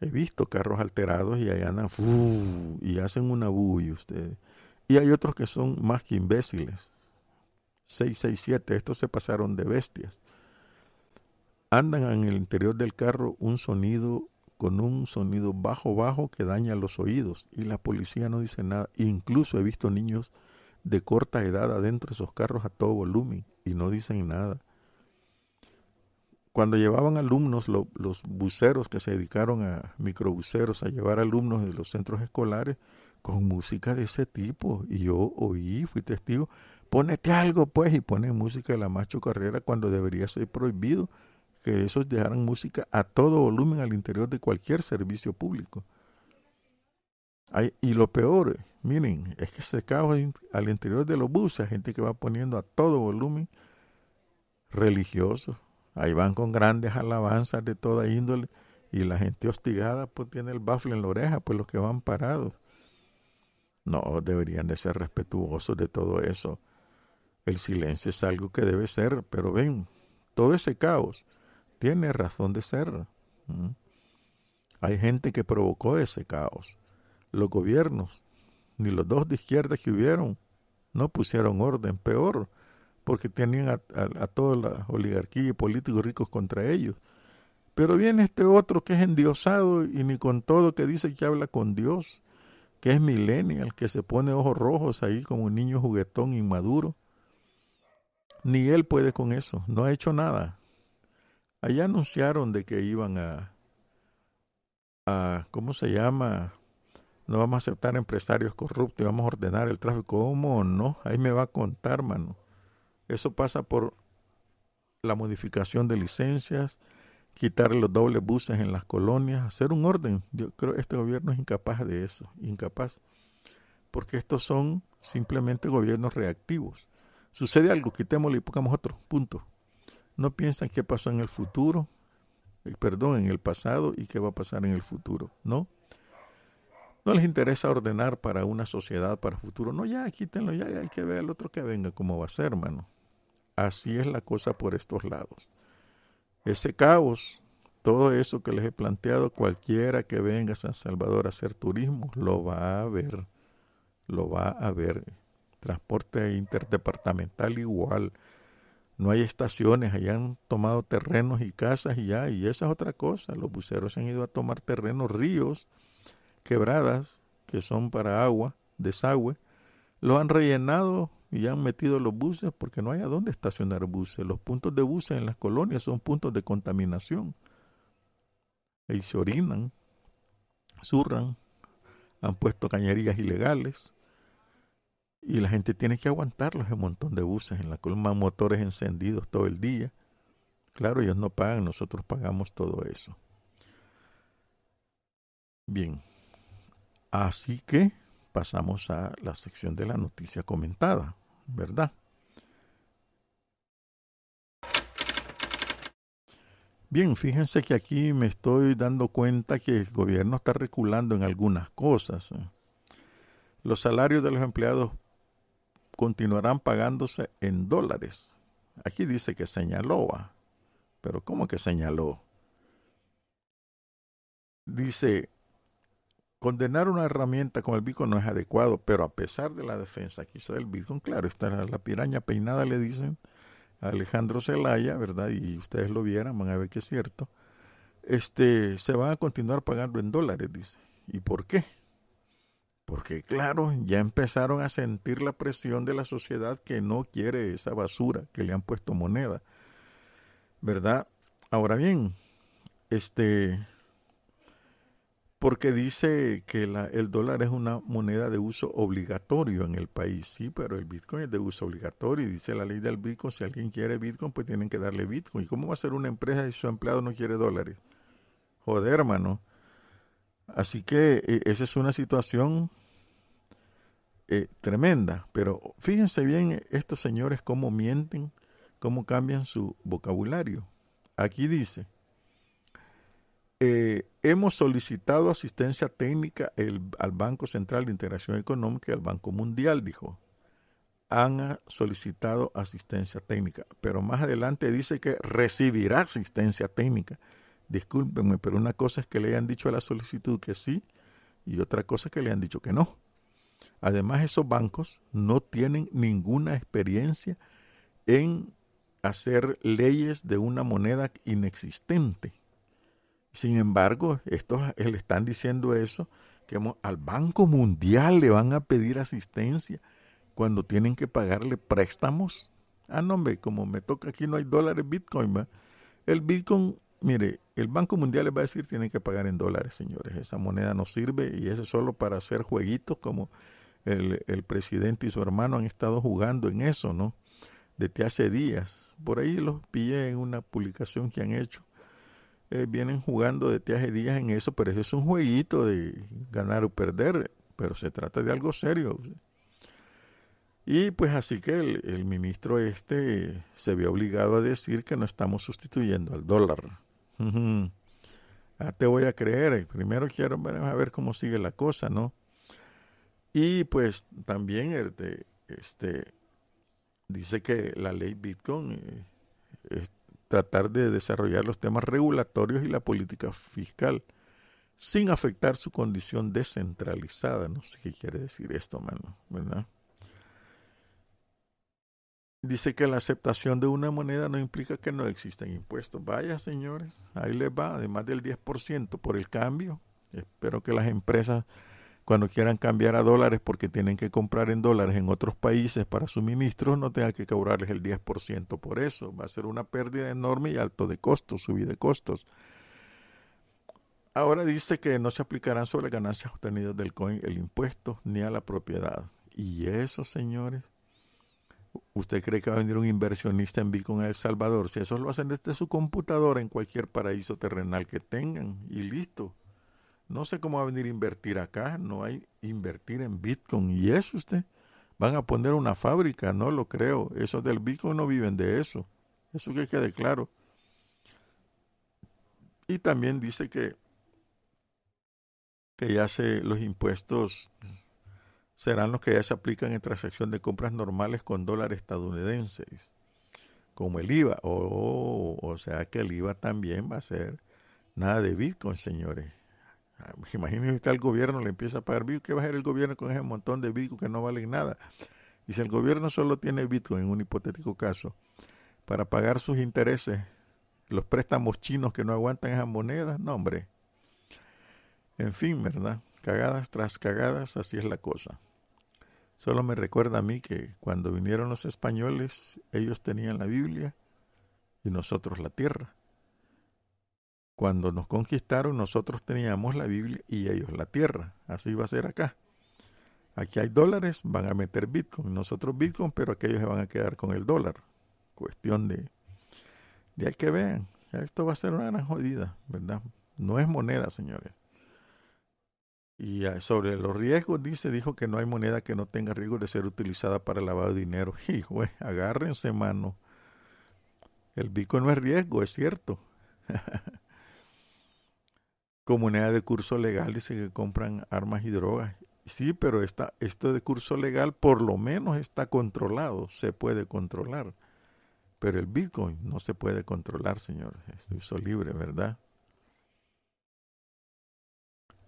He visto carros alterados y allá andan y hacen una bulla ustedes. Y hay otros que son más que imbéciles 667, estos se pasaron de bestias. Andan en el interior del carro un sonido con un sonido bajo bajo que daña los oídos y la policía no dice nada. Incluso he visto niños de corta edad adentro de esos carros a todo volumen y no dicen nada. Cuando llevaban alumnos, los buceros que se dedicaron a microbuceros, a llevar alumnos de los centros escolares con música de ese tipo, y yo oí, fui testigo, Pónete algo, pues, y pone música de la Macho Carrera cuando debería ser prohibido que esos dejaran música a todo volumen al interior de cualquier servicio público. y lo peor, miren, es que se cae al interior de los buses, gente que va poniendo a todo volumen religioso. Ahí van con grandes alabanzas de toda índole y la gente hostigada pues tiene el bafle en la oreja, pues los que van parados. No, deberían de ser respetuosos de todo eso. El silencio es algo que debe ser, pero ven, todo ese caos tiene razón de ser. Hay gente que provocó ese caos. Los gobiernos, ni los dos de izquierda que hubieron, no pusieron orden, peor, porque tenían a, toda la oligarquía y políticos ricos contra ellos. Pero viene este otro que es endiosado y ni con todo que dice que habla con Dios, que es millennial, que se pone ojos rojos ahí como un niño juguetón inmaduro ni él puede con eso, no ha hecho nada. Allá anunciaron de que iban a, a ¿cómo se llama? No vamos a aceptar empresarios corruptos y vamos a ordenar el tráfico. ¿Cómo no? Ahí me va a contar, mano. Eso pasa por la modificación de licencias, quitar los dobles buses en las colonias, hacer un orden. Yo creo que este gobierno es incapaz de eso, incapaz. Porque estos son simplemente gobiernos reactivos. Sucede algo, quitémoslo y pongamos otro, punto. No piensan qué pasó en el futuro, eh, perdón, en el pasado y qué va a pasar en el futuro, ¿no? No les interesa ordenar para una sociedad, para el futuro. No, ya, quítenlo, ya, ya hay que ver al otro que venga cómo va a ser, hermano. Así es la cosa por estos lados. Ese caos, todo eso que les he planteado, cualquiera que venga a San Salvador a hacer turismo, lo va a ver, lo va a ver transporte interdepartamental igual. No hay estaciones, allá han tomado terrenos y casas y ya, y esa es otra cosa. Los buceros han ido a tomar terrenos, ríos, quebradas, que son para agua, desagüe, lo han rellenado y han metido los buses porque no hay a dónde estacionar buses. Los puntos de buses en las colonias son puntos de contaminación. Y se orinan, zurran, han puesto cañerías ilegales y la gente tiene que aguantarlos un montón de buses en la columna, motores encendidos todo el día. Claro, ellos no pagan, nosotros pagamos todo eso. Bien, así que pasamos a la sección de la noticia comentada, ¿verdad? Bien, fíjense que aquí me estoy dando cuenta que el gobierno está reculando en algunas cosas. Los salarios de los empleados continuarán pagándose en dólares. Aquí dice que señaló, pero ¿cómo que señaló? Dice, condenar una herramienta como el Bitcoin no es adecuado, pero a pesar de la defensa quizá del Bitcoin, claro, está la piraña peinada, le dicen a Alejandro Zelaya, ¿verdad? Y ustedes lo vieran, van a ver que es cierto. Este, se van a continuar pagando en dólares, dice. ¿Y por qué? Porque claro, ya empezaron a sentir la presión de la sociedad que no quiere esa basura que le han puesto moneda. ¿Verdad? Ahora bien, este porque dice que el dólar es una moneda de uso obligatorio en el país. Sí, pero el Bitcoin es de uso obligatorio y dice la ley del Bitcoin, si alguien quiere Bitcoin, pues tienen que darle Bitcoin. ¿Y cómo va a ser una empresa si su empleado no quiere dólares? Joder, hermano. Así que e, esa es una situación eh, tremenda. Pero fíjense bien estos señores cómo mienten cómo cambian su vocabulario. Aquí dice, eh, hemos solicitado asistencia técnica al Banco Central de Integración Económica y al Banco Mundial, dijo. Han solicitado asistencia técnica, pero más adelante dice que recibirá asistencia técnica. Discúlpenme, pero una cosa es que le hayan dicho a la solicitud que sí y otra cosa es que le han dicho que no. Además, esos bancos no tienen ninguna experiencia en hacer leyes de una moneda inexistente. Sin embargo, estos le están diciendo eso, que al Banco Mundial le van a pedir asistencia cuando tienen que pagarle préstamos. Ah, no, hombre, como me toca aquí no hay dólares Bitcoin. El Bitcoin, mire, el Banco Mundial le va a decir tienen que pagar en dólares, señores. Esa moneda no sirve y eso es solo para hacer jueguitos como el, el presidente y su hermano han estado jugando en eso, ¿no? Desde hace días. Por ahí los pillé en una publicación que han hecho eh, vienen jugando de hace días en eso, pero ese es un jueguito de ganar o perder, pero se trata de algo serio. Y pues así que el, ministro este se vio obligado a decir que no estamos sustituyendo al dólar. Te voy a creer, primero quiero ver, cómo sigue la cosa, ¿no? Y pues también este, este dice que la ley Bitcoin eh, tratar de desarrollar los temas regulatorios y la política fiscal sin afectar su condición descentralizada. No sé qué quiere decir esto, mano, ¿verdad? Dice que la aceptación de una moneda no implica que no existan impuestos. Vaya, señores, ahí les va, además del 10% por el cambio. Espero que las empresas cuando quieran cambiar a dólares porque tienen que comprar en dólares en otros países para suministros, no tengan que cobrarles el 10% por eso. Va a ser una pérdida enorme y alto de costos, subida de costos. Ahora dice que no se aplicarán sobre ganancias obtenidas del coin el impuesto ni a la propiedad. Y eso, señores, ¿usted cree que va a venir un inversionista en Bitcoin a El Salvador? Si eso lo hacen desde su computadora en cualquier paraíso terrenal que tengan y listo. No sé cómo va a venir a invertir acá, no hay invertir en Bitcoin. ¿Y eso usted? ¿Van a poner una fábrica? No lo creo. Esos del Bitcoin no viven de eso. Eso que quede claro. Y también dice que, que ya se, los impuestos serán los que ya se aplican en transacción de compras normales con dólares estadounidenses, como el IVA. Oh, o sea que el IVA también va a ser nada de Bitcoin, señores. Ah, imagínese que el gobierno le empieza a pagar Bitcoin. ¿Qué va a hacer el gobierno con ese montón de Bitcoin que no valen nada? Y si el gobierno solo tiene Bitcoin, en un hipotético caso, para pagar sus intereses, los préstamos chinos que no aguantan esas monedas, no, hombre. En fin, ¿verdad? Cagadas tras cagadas, así es la cosa. Solo me recuerda a mí que cuando vinieron los españoles, ellos tenían la Biblia y nosotros la tierra. Cuando nos conquistaron, nosotros teníamos la Biblia y ellos la tierra. Así va a ser acá. Aquí hay dólares, van a meter Bitcoin. Nosotros Bitcoin, pero aquellos se van a quedar con el dólar. Cuestión de, de que vean. Esto va a ser una gran jodida, ¿verdad? No es moneda, señores. Y sobre los riesgos, dice, dijo que no hay moneda que no tenga riesgo de ser utilizada para lavado de dinero. Hijo, agárrense, mano. El Bitcoin no es riesgo, es cierto. comunidad de curso legal dice que compran armas y drogas. Sí, pero esta, esto de curso legal por lo menos está controlado, se puede controlar. Pero el Bitcoin no se puede controlar, señores. Es uso libre, ¿verdad?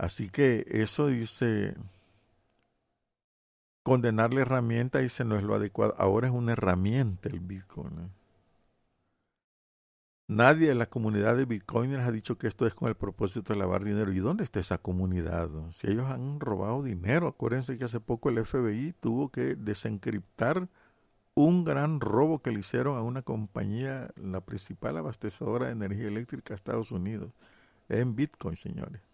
Así que eso dice, condenar la herramienta, dice, no es lo adecuado. Ahora es una herramienta el Bitcoin. ¿eh? Nadie en la comunidad de bitcoiners ha dicho que esto es con el propósito de lavar dinero. ¿Y dónde está esa comunidad? Si ellos han robado dinero, acuérdense que hace poco el FBI tuvo que desencriptar un gran robo que le hicieron a una compañía, la principal abastecedora de energía eléctrica de Estados Unidos, en Bitcoin, señores.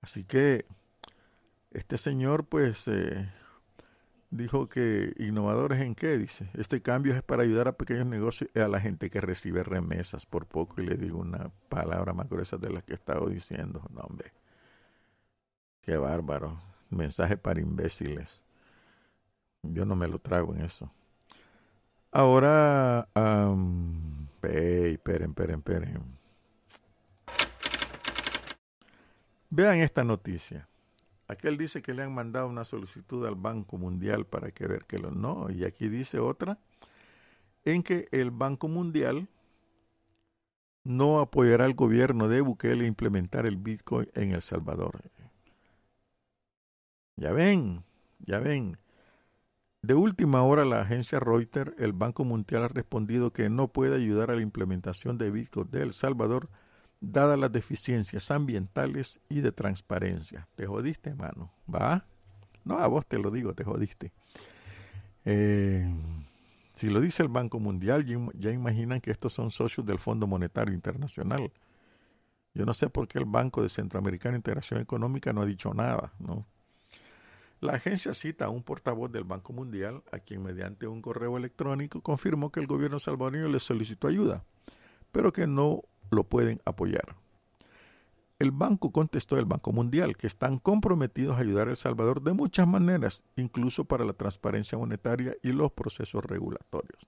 Así que este señor, pues, eh, dijo que innovadores en qué, dice, este cambio es para ayudar a pequeños negocios a la gente que recibe remesas. Por poco y le digo una palabra más gruesa de las que he estado diciendo, no hombre, qué bárbaro, mensaje para imbéciles, yo no me lo trago en eso. Ahora, esperen, esperen, esperen. Vean esta noticia. Aquel dice que le han mandado una solicitud al Banco Mundial para que ver que lo no. Y aquí dice otra en que el Banco Mundial no apoyará al gobierno de Bukele a implementar el Bitcoin en El Salvador. Ya ven, ya ven. De última hora, la agencia Reuters, el Banco Mundial ha respondido que no puede ayudar a la implementación de Bitcoin de El Salvador, dadas las deficiencias ambientales y de transparencia. Te jodiste, hermano. ¿Va? No, a vos te lo digo, te jodiste. Eh, si lo dice el Banco Mundial, ya imaginan que estos son socios del Fondo Monetario Internacional. Yo no sé por qué el Banco de Centroamericana Integración Económica no ha dicho nada, ¿no? La agencia cita a un portavoz del Banco Mundial, a quien mediante un correo electrónico confirmó que el gobierno salvadoreño le solicitó ayuda, pero que no lo pueden apoyar. El banco contestó el Banco Mundial que están comprometidos a ayudar a El Salvador de muchas maneras, incluso para la transparencia monetaria y los procesos regulatorios.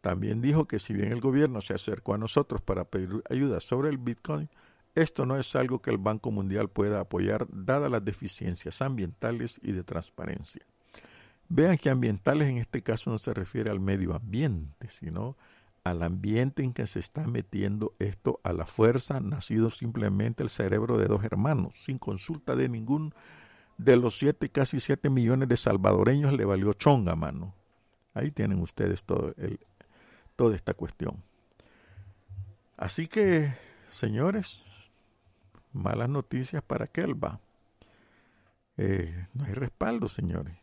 También dijo que si bien el gobierno se acercó a nosotros para pedir ayuda sobre el Bitcoin, esto no es algo que el Banco Mundial pueda apoyar dadas las deficiencias ambientales y de transparencia. Vean que ambientales en este caso no se refiere al medio ambiente, sino al ambiente en que se está metiendo esto a la fuerza, nacido simplemente el cerebro de dos hermanos, sin consulta de ningún de los siete, casi siete millones de salvadoreños le valió chonga, mano. Ahí tienen ustedes todo el, toda esta cuestión. Así que, señores, malas noticias para Kelva. Eh, no hay respaldo, señores.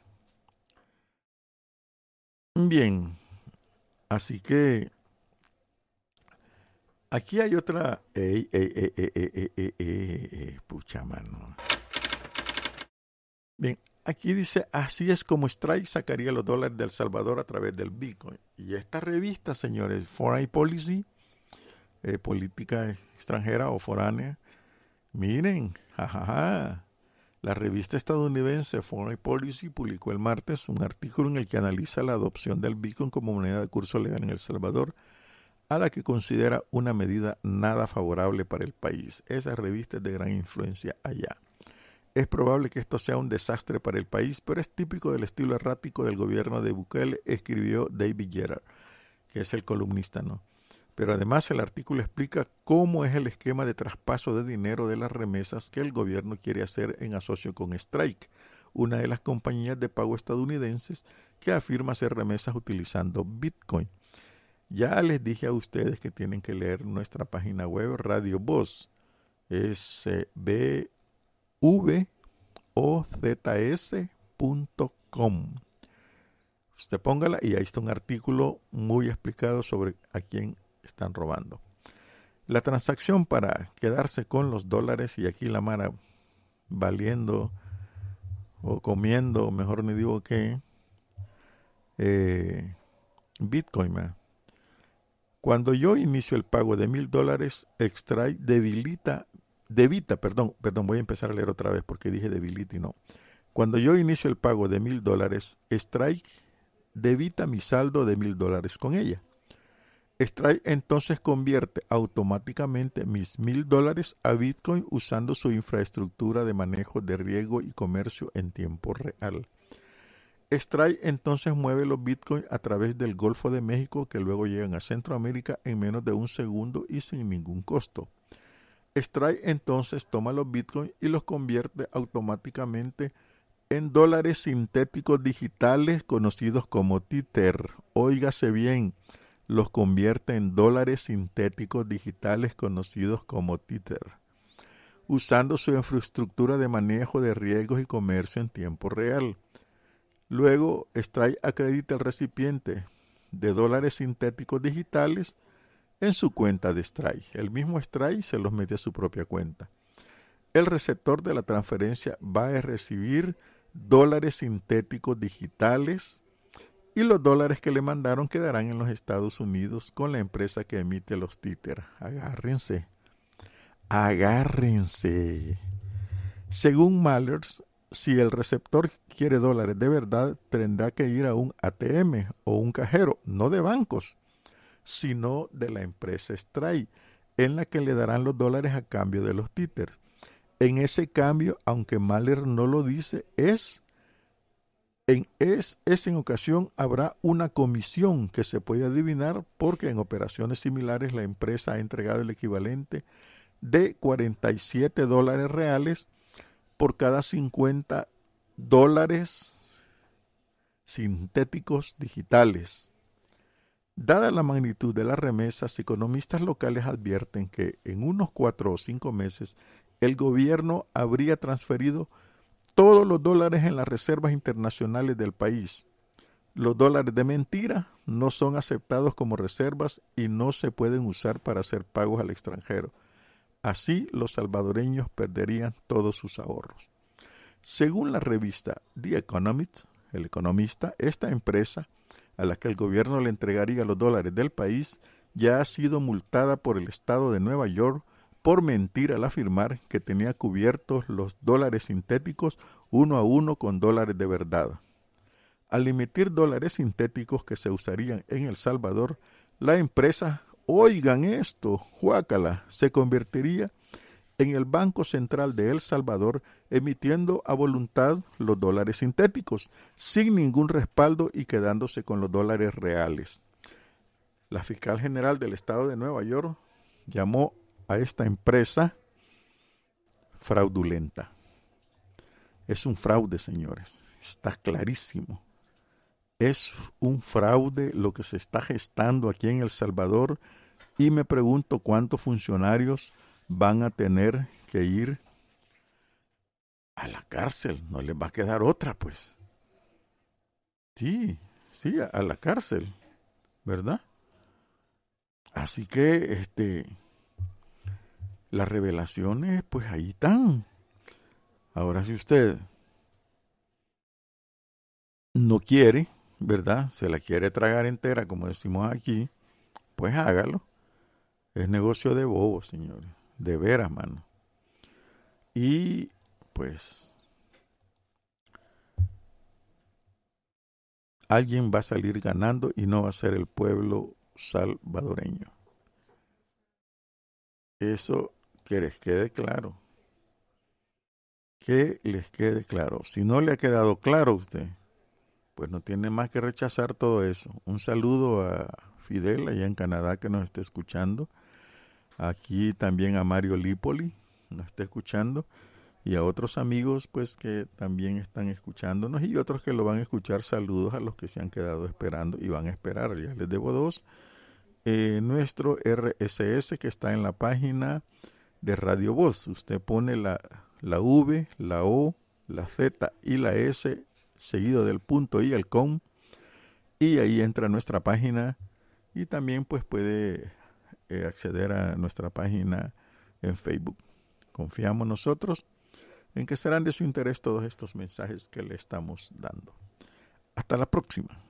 Bien, así que Aquí hay otra. pucha mano. Bien, aquí dice: Así es como Strike sacaría los dólares de El Salvador a través del Bitcoin. Y esta revista, señores, Foreign Policy, eh, política extranjera o foránea, miren, jajaja. La revista estadounidense Foreign Policy publicó el martes un artículo en el que analiza la adopción del Bitcoin como moneda de curso legal en El Salvador a la que considera una medida nada favorable para el país. Esa revista es de gran influencia allá. Es probable que esto sea un desastre para el país, pero es típico del estilo errático del gobierno de Bukele, escribió David Gerard, que es el columnista, ¿no? Pero además el artículo explica cómo es el esquema de traspaso de dinero de las remesas que el gobierno quiere hacer en asocio con Strike, una de las compañías de pago estadounidenses que afirma hacer remesas utilizando Bitcoin. Ya les dije a ustedes que tienen que leer nuestra página web Radio Voz. Es eh. Usted póngala y ahí está un artículo muy explicado sobre a quién están robando. La transacción para quedarse con los dólares y aquí la mara valiendo o comiendo, mejor ni digo que, eh, Bitcoin. Cuando yo inicio el pago de mil dólares, Extrae debilita, debita, perdón, perdón, voy a empezar a leer otra vez porque dije debilita y no. Cuando yo inicio el pago de mil dólares, Strike debita mi saldo de mil dólares con ella. Strike entonces convierte automáticamente mis mil dólares a Bitcoin usando su infraestructura de manejo de riego y comercio en tiempo real. Strike entonces mueve los bitcoins a través del Golfo de México que luego llegan a Centroamérica en menos de un segundo y sin ningún costo. Strike entonces toma los bitcoins y los convierte automáticamente en dólares sintéticos digitales conocidos como Tether. Óigase bien, los convierte en dólares sintéticos digitales conocidos como Tether, usando su infraestructura de manejo de riesgos y comercio en tiempo real. Luego, Stray acredita el recipiente de dólares sintéticos digitales en su cuenta de Stray. El mismo Stray se los mete a su propia cuenta. El receptor de la transferencia va a recibir dólares sintéticos digitales y los dólares que le mandaron quedarán en los Estados Unidos con la empresa que emite los títer. Agárrense. Agárrense. Según Mallers, si el receptor quiere dólares de verdad, tendrá que ir a un ATM o un cajero, no de bancos, sino de la empresa Stray, en la que le darán los dólares a cambio de los títeres. En ese cambio, aunque Mahler no lo dice, es en, es, es en ocasión habrá una comisión que se puede adivinar porque en operaciones similares la empresa ha entregado el equivalente de 47 dólares reales por cada 50 dólares sintéticos digitales. Dada la magnitud de las remesas, economistas locales advierten que en unos cuatro o cinco meses el gobierno habría transferido todos los dólares en las reservas internacionales del país. Los dólares de mentira no son aceptados como reservas y no se pueden usar para hacer pagos al extranjero. Así los salvadoreños perderían todos sus ahorros. Según la revista The Economist, el economista, esta empresa, a la que el gobierno le entregaría los dólares del país, ya ha sido multada por el Estado de Nueva York por mentir al afirmar que tenía cubiertos los dólares sintéticos uno a uno con dólares de verdad. Al emitir dólares sintéticos que se usarían en El Salvador, la empresa, oigan esto, Huácala, se convertiría en el Banco Central de El Salvador emitiendo a voluntad los dólares sintéticos, sin ningún respaldo y quedándose con los dólares reales. La fiscal general del estado de Nueva York llamó a esta empresa fraudulenta. Es un fraude, señores. Está clarísimo. Es un fraude lo que se está gestando aquí en El Salvador y me pregunto cuántos funcionarios van a tener que ir a la cárcel. No les va a quedar otra, pues. Sí, sí, a, la cárcel, ¿verdad? Así que, este, las revelaciones, pues ahí están. Ahora, si usted no quiere, ¿verdad? Se la quiere tragar entera, como decimos aquí, pues hágalo. Es negocio de bobos, señores de veras, mano. Y pues alguien va a salir ganando y no va a ser el pueblo salvadoreño. Eso que les quede claro. Que les quede claro. Si no le ha quedado claro a usted, pues no tiene más que rechazar todo eso. Un saludo a Fidel allá en Canadá que nos está escuchando aquí también a Mario Lipoli, nos está escuchando, y a otros amigos pues que también están escuchándonos y otros que lo van a escuchar. Saludos a los que se han quedado esperando y van a esperar, ya les debo dos. Eh, nuestro RSS que está en la página de Radio Voz. Usted pone la, la V, la O, la Z y la S seguido del punto y el com y ahí entra nuestra página y también pues puede eh, acceder a nuestra página en Facebook. Confiamos nosotros en que serán de su interés todos estos mensajes que le estamos dando. Hasta la próxima.